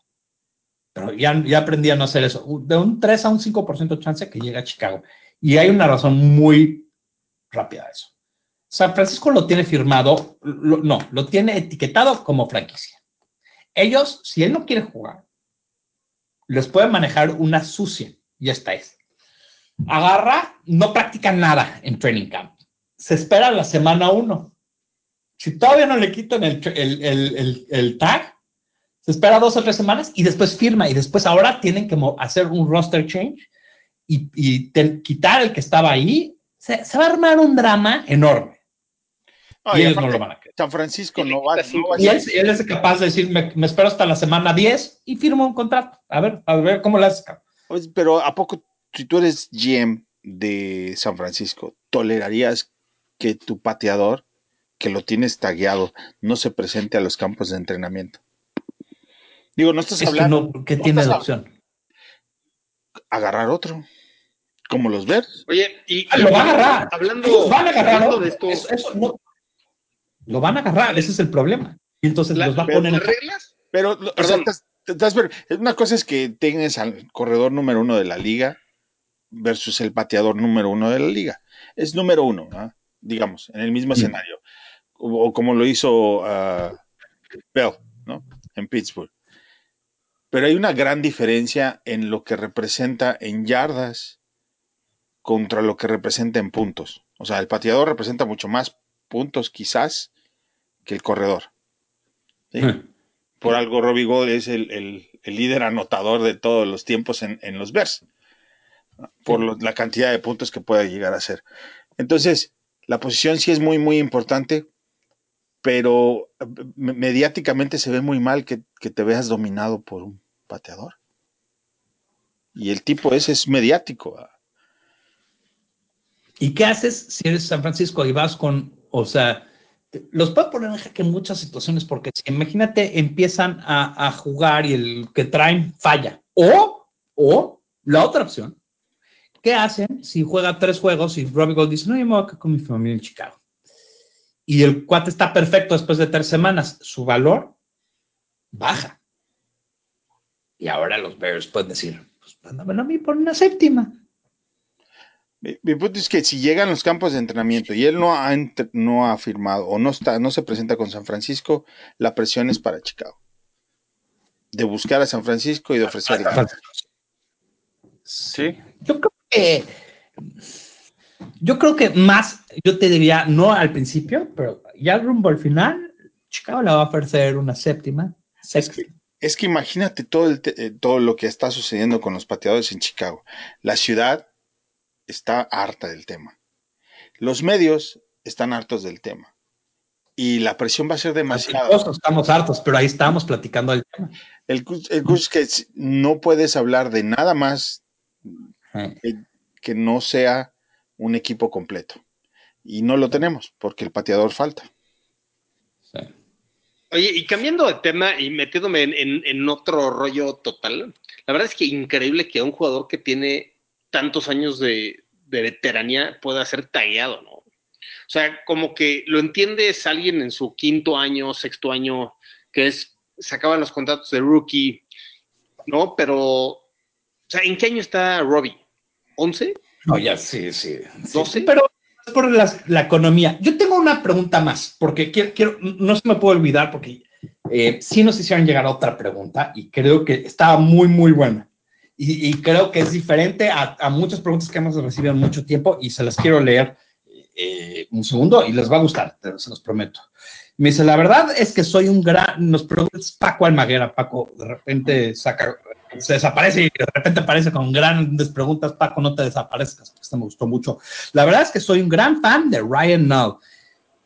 Pero ya, ya aprendí a no hacer eso. De un 3 a un 5% chance que llega a Chicago. Y hay una razón muy rápida de eso. San Francisco lo tiene firmado, no, lo tiene etiquetado como franquicia. Ellos, si él no quiere jugar, les puede manejar una sucia y esta es. Agarra, no practica nada en training camp. Se espera la semana uno. Si todavía no le quitan el, el, tag, se espera dos o tres semanas y después firma. Y después ahora tienen que hacer un roster change y, quitar el que estaba ahí. Se, se va a armar un drama enorme. y ellos no lo van a San Francisco no va, y él, es capaz de decir, me, espero hasta la semana 10 y firmo un contrato. A ver, a ver cómo lo haces. Pues, pero ¿a poco, si tú eres GM de San Francisco, tolerarías que tu pateador, que lo tienes tagueado, no se presente a los campos de entrenamiento? Digo, no estás hablando. Que, tiene la opción? Agarrar otro como los ver. Oye, y, ah, lo van a agarrar. Hablando, van a agarrar de esto. Eso, lo van a agarrar, ese es el problema. Y entonces los va a poner en reglas. Pero, una cosa es que tienes al corredor número uno de la liga versus el pateador número uno de la liga. Es número uno, digamos, en el mismo escenario. O, como lo hizo uh, Bell, ¿no? En Pittsburgh. Pero hay una gran diferencia en lo que representa en yardas contra lo que representa en puntos. O sea, el pateador representa mucho más puntos quizás que el corredor. Hmm. Por algo Robbie Gold es el, líder anotador de todos los tiempos en, los Bears, por la cantidad de puntos que puede llegar a ser. Entonces, la posición sí es muy, muy importante, pero eh, mediáticamente se ve muy mal que, que te veas dominado por un pateador. Y el tipo ese es mediático. ¿Y qué haces si eres San Francisco y vas con, o sea, los puede poner en jaque en muchas situaciones porque si, imagínate empiezan a, jugar y el que traen falla. O, o la otra opción, ¿qué hacen si juega tres juegos y Robbie Gold dice, no, yo me voy a con mi familia en Chicago? y el cuate está perfecto después de tres semanas, su valor baja. Y ahora los Bears pueden decir, pues mándamelo a mí por una séptima. Mi, punto es que si llegan los campos de entrenamiento y él no ha, no ha firmado o no está, no se presenta con San Francisco, la presión es para Chicago. De buscar a San Francisco y de ofrecer. Sí. Yo creo que yo creo que más, yo te diría, no al principio, pero ya rumbo al final, Chicago le va a ofrecer una séptima. Es que, imagínate todo, eh, todo lo que está sucediendo con los pateadores en Chicago. La ciudad está harta del tema. Los medios están hartos del tema. Y la presión va a ser demasiada. Estamos hartos, pero ahí estamos platicando del tema. El, el es que no puedes hablar de nada más que, no sea un equipo completo. Y no lo tenemos, porque el pateador falta. Oye, y cambiando de tema y metiéndome en, en, otro rollo total, la verdad es que increíble que un jugador que tiene tantos años de, veteranía pueda ser tagueado, ¿no? O sea, como que lo entiendes alguien en su quinto año, sexto año, que es, se acaban los contratos de rookie, ¿no? Pero, o sea, ¿en qué año está Robbie? ¿11? No, ya sí, sí. ¿12? pero es por la, economía. Yo tengo una pregunta más, porque quiero, no se me puede olvidar, porque eh, sí nos hicieron llegar a otra pregunta y creo que estaba muy, muy buena y, creo que es diferente a, muchas preguntas que hemos recibido en mucho tiempo y se las quiero leer eh, un segundo y les va a gustar, se los prometo. Me dice, la verdad es que soy un gran, nos pregunta Paco Almaguera, Paco, de repente saca, se desaparece y de repente aparece con grandes preguntas, Paco, no te desaparezcas, esto me gustó mucho. La verdad es que soy un gran fan de Ryan Null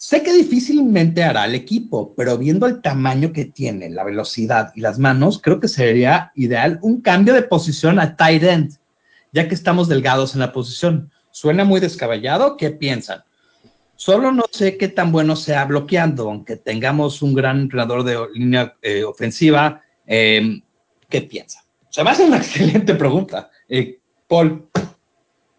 Sé que difícilmente hará el equipo, pero viendo el tamaño que tiene, la velocidad y las manos, creo que sería ideal un cambio de posición a tight end, ya que estamos delgados en la posición. Suena muy descabellado, ¿qué piensan? Solo no sé qué tan bueno sea bloqueando, aunque tengamos un gran entrenador de línea eh, ofensiva. Em, ¿Qué piensa? Se me hace una excelente pregunta. Eh, Paul.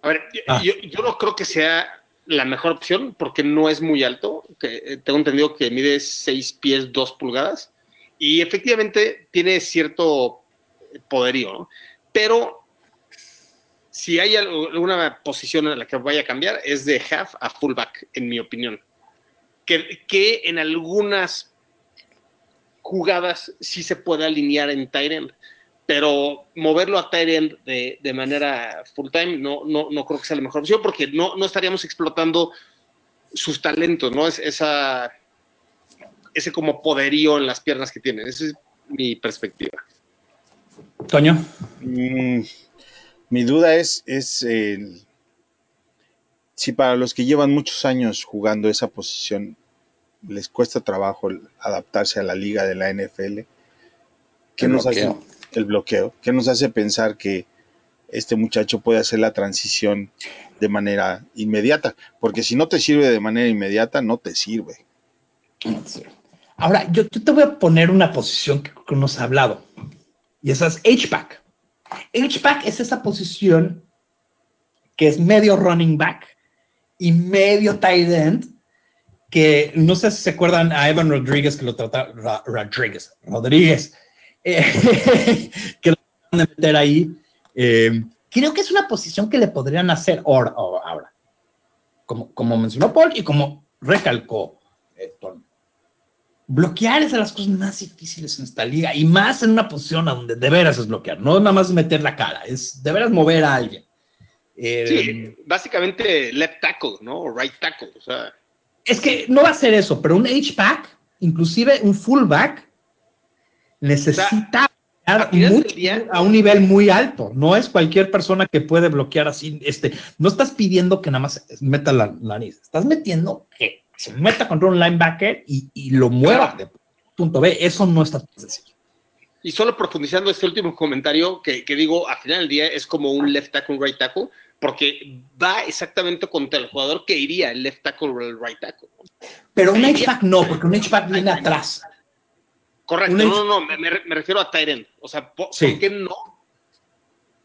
A ver, ah. yo no creo que sea la mejor opción porque no es muy alto. Que, eh, tengo entendido que mide 6 pies 2 pulgadas y efectivamente tiene cierto poderío. Pero si hay alguna posición en la que vaya a cambiar es de half a fullback, en mi opinión. Que, que en algunas jugadas sí se puede alinear en Tyrant pero moverlo a Tyrant de, de manera full time no, no, no creo que sea la mejor opción porque no, no estaríamos explotando sus talentos, ¿no? Es esa, ese como poderío en las piernas que tiene. Esa es mi perspectiva. Toño. Mm, mi duda es, es si para los que llevan muchos años jugando esa posición les cuesta trabajo adaptarse a la liga de la NFL, ¿qué nos hace? El bloqueo, que nos hace pensar que este muchacho puede hacer la transición de manera inmediata, porque si no te sirve de manera inmediata, no te sirve. Ahora, yo, te voy a poner una posición que, que nos ha hablado, y esa es H-back. H-back es esa posición que es medio running back y medio tight end, que no sé si se acuerdan a Evan Rodríguez que lo trata Rodríguez, Rodríguez, eh, que lo van a meter ahí. Eh, creo que es una posición que le podrían hacer ahora, como, como mencionó Paul y como recalcó eh, Bloquear es de las cosas más difíciles en esta liga y más en una posición donde de veras es bloquear, no nada más meter la cara, es de veras mover a alguien. sí, básicamente left tackle, ¿no? O right tackle, o sea. Es que no va a ser eso, pero un H-back, inclusive un fullback, necesita a un nivel muy alto. No es cualquier persona que puede bloquear así. Este, no estás pidiendo que nada más meta la nariz, estás metiendo que se meta contra un linebacker y, lo mueva de punto B. Eso no está sencillo. Y solo profundizando este último comentario, que, digo, al final del día es como un left tackle, right tackle, porque va exactamente contra el jugador que iría el left tackle o el right tackle. Pero un H-back no, porque un H-back viene atrás. Correcto, no, no, me, me, refiero a Tyrant. O sea, ¿por, qué no?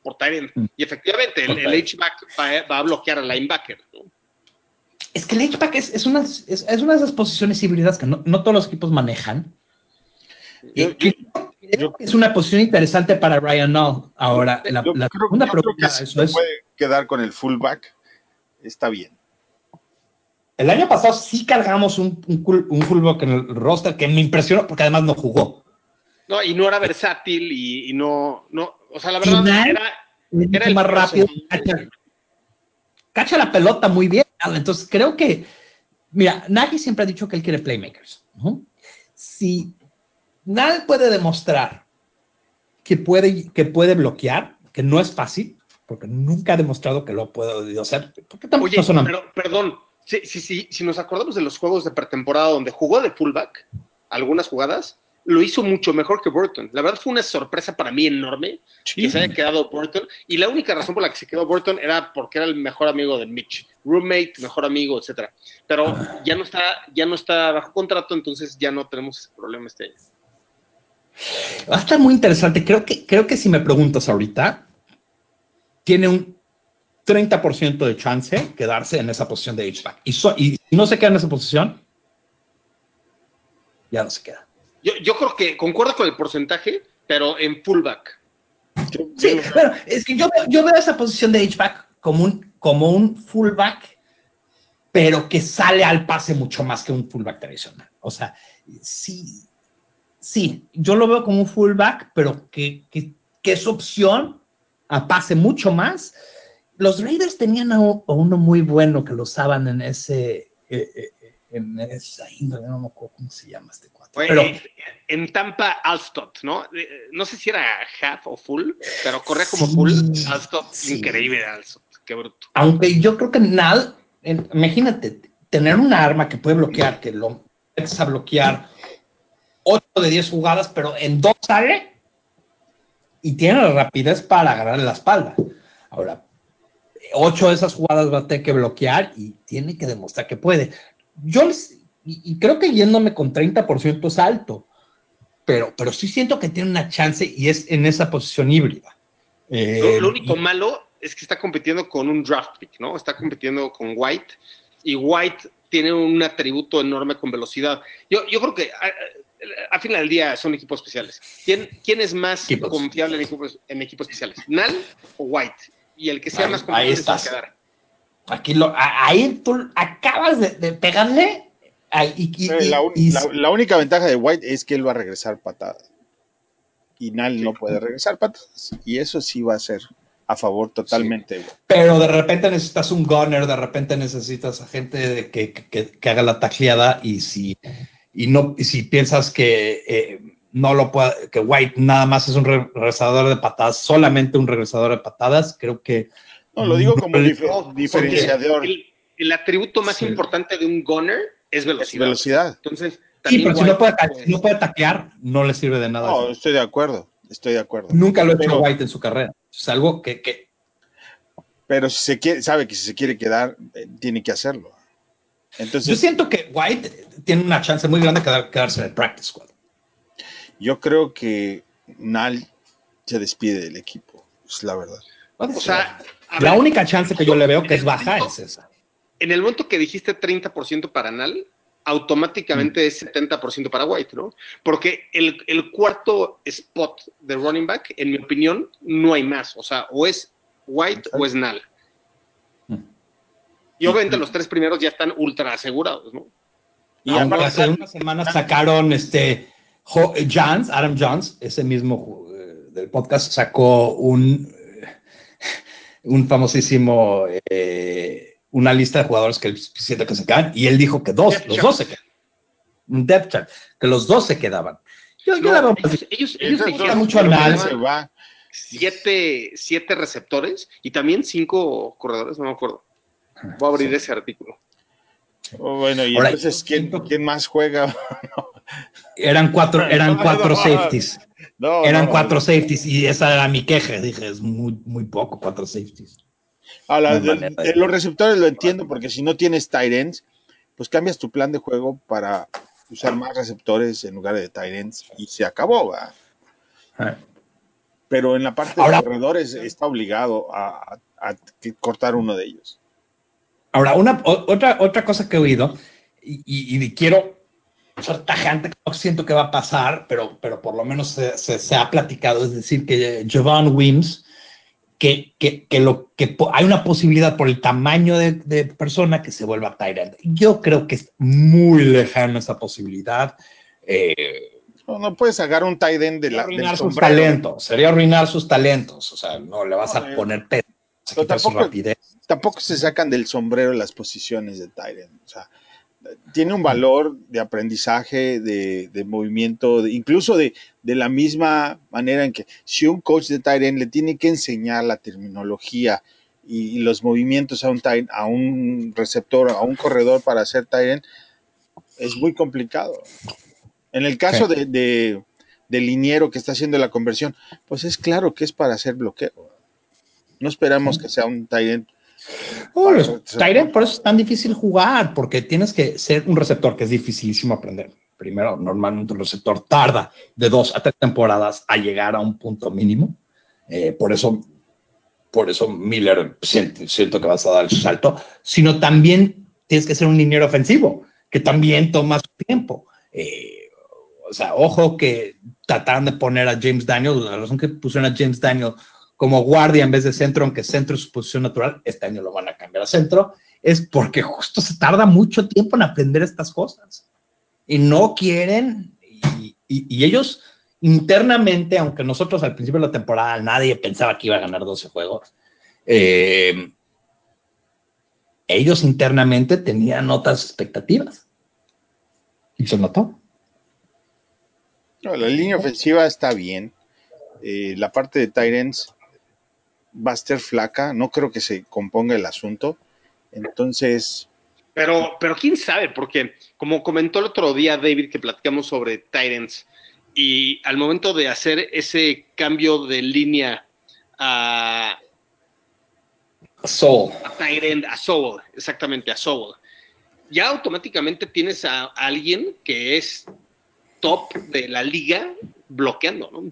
Por Tyrant. Mm. Y efectivamente, el, H-back va, a bloquear al linebacker. ¿no? Es que el H-Back es, una, es, una de esas posiciones híbridas que no, todos los equipos manejan. es una posición interesante para Ryan Null. Ahora, la, segunda pregunta eso es, puede quedar con el fullback, está bien. El año pasado sí cargamos un, un, fullback en el roster que me impresionó porque además no jugó. No, y no era versátil y, no, no, o sea, la verdad era, era el más rápido. Cacha, la pelota muy bien. Entonces creo que, mira, Nagy siempre ha dicho que él quiere playmakers. Si nadie puede demostrar que puede, que puede bloquear, que no es fácil, porque nunca ha demostrado que lo puede hacer. Oye, pero, perdón, si, si, si nos acordamos de los juegos de pretemporada donde jugó de fullback, algunas jugadas, lo hizo mucho mejor que Burton. La verdad fue una sorpresa para mí enorme que se haya quedado Burton. Y la única razón por la que se quedó Burton era porque era el mejor amigo de Mitch, roommate, mejor amigo, etcétera. Pero ya no está, ya no está bajo contrato, entonces ya no tenemos ese problema este año. Va a estar muy interesante. Creo que, creo que si me preguntas ahorita, tiene un 30% de chance quedarse en esa posición de HVAC. Y, y si no se queda en esa posición, ya no se queda. Yo, creo que concuerdo con el porcentaje, pero en fullback. Sí, pero es que yo, veo esa posición de h como un, como un fullback, pero que sale al pase mucho más que un fullback tradicional. O sea, sí, sí, yo lo veo como un fullback, pero que, que, es opción a pase mucho más. Los Raiders tenían a, uno muy bueno que lo usaban en ese, eh, eh, en esa índole, no me acuerdo cómo se llama este pero, en Tampa, Alstott, ¿no? Eh, no sé si era half o full, pero corría como full. Alstott, increíble Alstott, qué bruto. Aunque yo creo que Nal, imagínate, tener una arma que puede bloquear, que lo empiezas a bloquear 8 de 10 jugadas, pero en dos sale y tiene la rapidez para agarrarle la espalda. Ahora, 8 de esas jugadas va a tener que bloquear y tiene que demostrar que puede. Yo les, y, creo que yéndome con 30% es alto, pero, pero sí siento que tiene una chance y es en esa posición híbrida. lo, eh, único malo es que está compitiendo con un draft pick, ¿no? Está compitiendo con White y White tiene un atributo enorme con velocidad. Yo, yo creo que a, final del día son equipos especiales. ¿Quién, quién es más confiable en equipos, en equipos especiales? ¿Nal o White? Y el que sea más confiable ahí va a quedar. Aquí lo, ahí tú acabas de, de pegarle la, única ventaja de White es que él va a regresar patadas. Y Nal no puede regresar patadas. Y eso sí va a ser a favor totalmente. Pero de repente necesitas un gunner, de repente necesitas a gente que, que, haga la tacleada y si, y no, si piensas que eh, no lo puede, que White nada más es un regresador de patadas, solamente un regresador de patadas, creo que... No, lo digo como diferenciador. El, atributo más importante de un gunner es velocidad. velocidad. Entonces, sí, pero si no, puede, no puede taquear, no le sirve de nada. No, estoy de acuerdo, estoy de acuerdo. Nunca lo ha hecho White en su carrera. Es algo que, que, Pero si se quiere, sabe que si se quiere quedar, eh, tiene que hacerlo. Entonces, yo siento que White tiene una chance muy grande de quedarse en el practice squad. Yo creo que Nal se despide del equipo, es la verdad. O sea, la única chance que yo le veo que es baja es esa en el momento que dijiste 30% para Nal, automáticamente es 70% para White, ¿no? Porque el, cuarto spot de running back, en mi opinión, no hay más. O sea, o es White o es Nal. Y obviamente los tres primeros ya están ultra asegurados, ¿no? Y hace unas semanas sacaron este Jones, Adam Jones, ese mismo eh, del podcast, sacó un, un famosísimo eh, una lista de jugadores que él siente que se quedan y él dijo que dos, los dos se quedan. Un depth chart, que los dos se quedaban. Yo, yo la veo, ellos, ellos, ellos mucho al siete, siete receptores y también cinco corredores, no me acuerdo. Voy a abrir ese artículo. Oh, bueno, y entonces, ¿quién, ¿quién, más juega? eran cuatro, eran cuatro safeties. eran cuatro safeties y esa era mi queja. Dije, es muy, muy poco, cuatro safeties los receptores lo entiendo porque si no tienes tight ends, pues cambias tu plan de juego para usar más receptores en lugar de tight ends y se acabó. Ah. Pero en la parte de corredores está obligado a, cortar uno de ellos. Ahora, una, otra, otra cosa que he oído, y, quiero ser tajante, no siento que va a pasar, pero, pero por lo menos se, se, ha platicado, es decir, que Jovan Wims, que, que, que, lo, que hay una posibilidad por el tamaño de, de persona que se vuelva Tyrant. Yo creo que es muy lejano esa posibilidad. Eh, no, puedes sacar un Tyrant de la, arruinar sus talentos, sería arruinar sus talentos, o sea, no le vas a eh, poner peso, tampoco, se sacan del sombrero las posiciones de Tyrant, o sea, tiene un valor de aprendizaje, de, movimiento, incluso de, la misma manera en que si un coach de Tyren le tiene que enseñar la terminología y, los movimientos a un, a un receptor, a un corredor para hacer Tyren, es muy complicado. En el caso de, liniero que está haciendo la conversión, pues es claro que es para hacer bloqueo. No esperamos que sea un Tyrant Oh, por eso es tan difícil jugar, porque tienes que ser un receptor que es dificilísimo aprender. Primero, normalmente un receptor tarda de dos a tres temporadas a llegar a un punto mínimo. Eh, por eso, por eso Miller siento, que vas a dar el salto, sino también tienes que ser un liniero ofensivo, que también toma su tiempo. Eh, o sea, ojo que trataron de poner a James Daniel, la razón que pusieron a James Daniel como guardia en vez de centro, aunque centro es su posición natural, este año lo van a cambiar a centro, es porque justo se tarda mucho tiempo en aprender estas cosas. Y no quieren, y, ellos internamente, aunque nosotros al principio de la temporada nadie pensaba que iba a ganar 12 juegos, eh, ellos internamente tenían otras expectativas. Y se notó. la línea ofensiva está bien. Eh, la parte de Tyrants va a ser flaca, no creo que se componga el asunto. Entonces. Pero, pero quién sabe, porque como comentó el otro día David que platicamos sobre Titans, y al momento de hacer ese cambio de línea a. Soul. A Tyrant, a Soul, exactamente, a Soul. Ya automáticamente tienes a alguien que es top de la liga bloqueando, ¿no?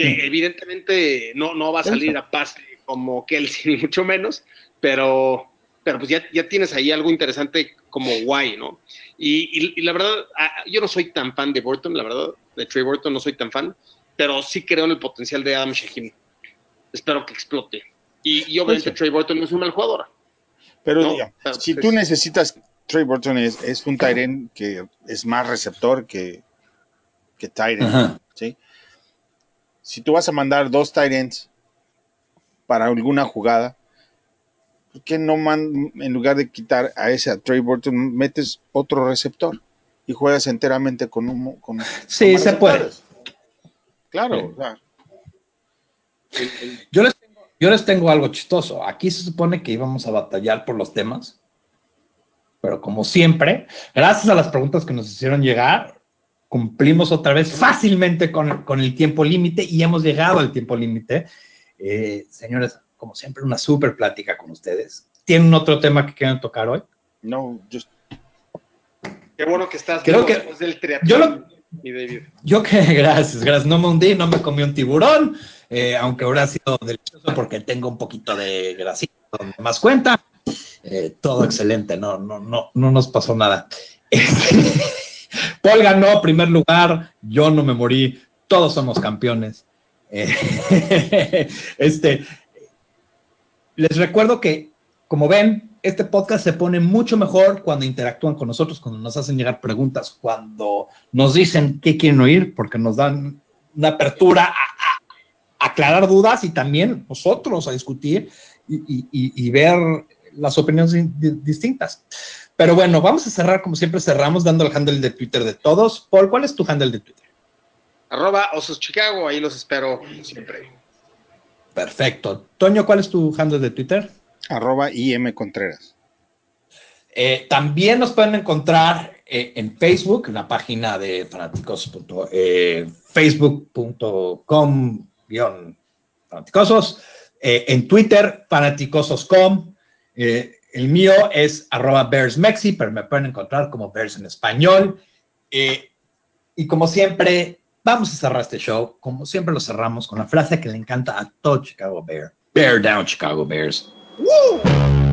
Que evidentemente no, no va a salir a pase como Kelsey, ni mucho menos, pero, pero pues ya, ya tienes ahí algo interesante como guay, ¿no? Y, la verdad, yo no soy tan fan de Burton, la verdad, de Trey Burton no soy tan fan, pero sí creo en el potencial de Adam Shaheen. Espero que explote. Y, obviamente Trey Burton no es un mal jugador. Pero, si tú necesitas, Trey Burton es, es un Tyren que es más receptor que, que Tyren, ¿sí? Si tú vas a mandar dos Tyrants para alguna jugada, ¿por qué no man, en lugar de quitar a ese a Trey Burton, metes otro receptor y juegas enteramente con un. Con, sí, se puede. Claro, Yo, les tengo, yo les tengo algo chistoso. Aquí se supone que íbamos a batallar por los temas, pero como siempre, gracias a las preguntas que nos hicieron llegar, cumplimos otra vez fácilmente con, con el tiempo límite y hemos llegado al tiempo límite. Eh, señores, como siempre, una súper plática con ustedes. ¿Tienen otro tema que quieran tocar hoy? No, just... Qué bueno que estás Creo que del triatlón, yo, David. yo que, gracias, gracias. No me hundí, no me comí un tiburón, eh, aunque habrá sido delicioso porque tengo un poquito de grasita donde más cuenta. Eh, todo excelente, no, no, no, no nos pasó nada. Paul ganó primer lugar, yo no me morí, todos somos campeones. Eh, este, les recuerdo que, como ven, este podcast se pone mucho mejor cuando interactúan con nosotros, cuando nos hacen llegar preguntas, cuando nos dicen qué quieren oír, porque nos dan una apertura a, aclarar dudas y también nosotros a discutir y ver las opiniones distintas. Pero bueno, vamos a cerrar como siempre cerramos dando el handle de Twitter de todos. Paul, ¿cuál es tu handle de Twitter? Arroba Osos Chicago, ahí los espero siempre. Perfecto. Toño, ¿cuál es tu handle de Twitter? Arroba IM Contreras. Eh, también nos pueden encontrar eh, en Facebook, en la página de fanáticos. Eh, facebook.com fanaticosos, en Twitter, fanaticosos.com, el mío es arroba bearsmexi, pero me pueden encontrar como Bears en español. Eh, y como siempre, vamos a cerrar este show, como siempre lo cerramos con la frase que le encanta a todo Chicago Bear. Bear down, Chicago Bears. ¡Woo!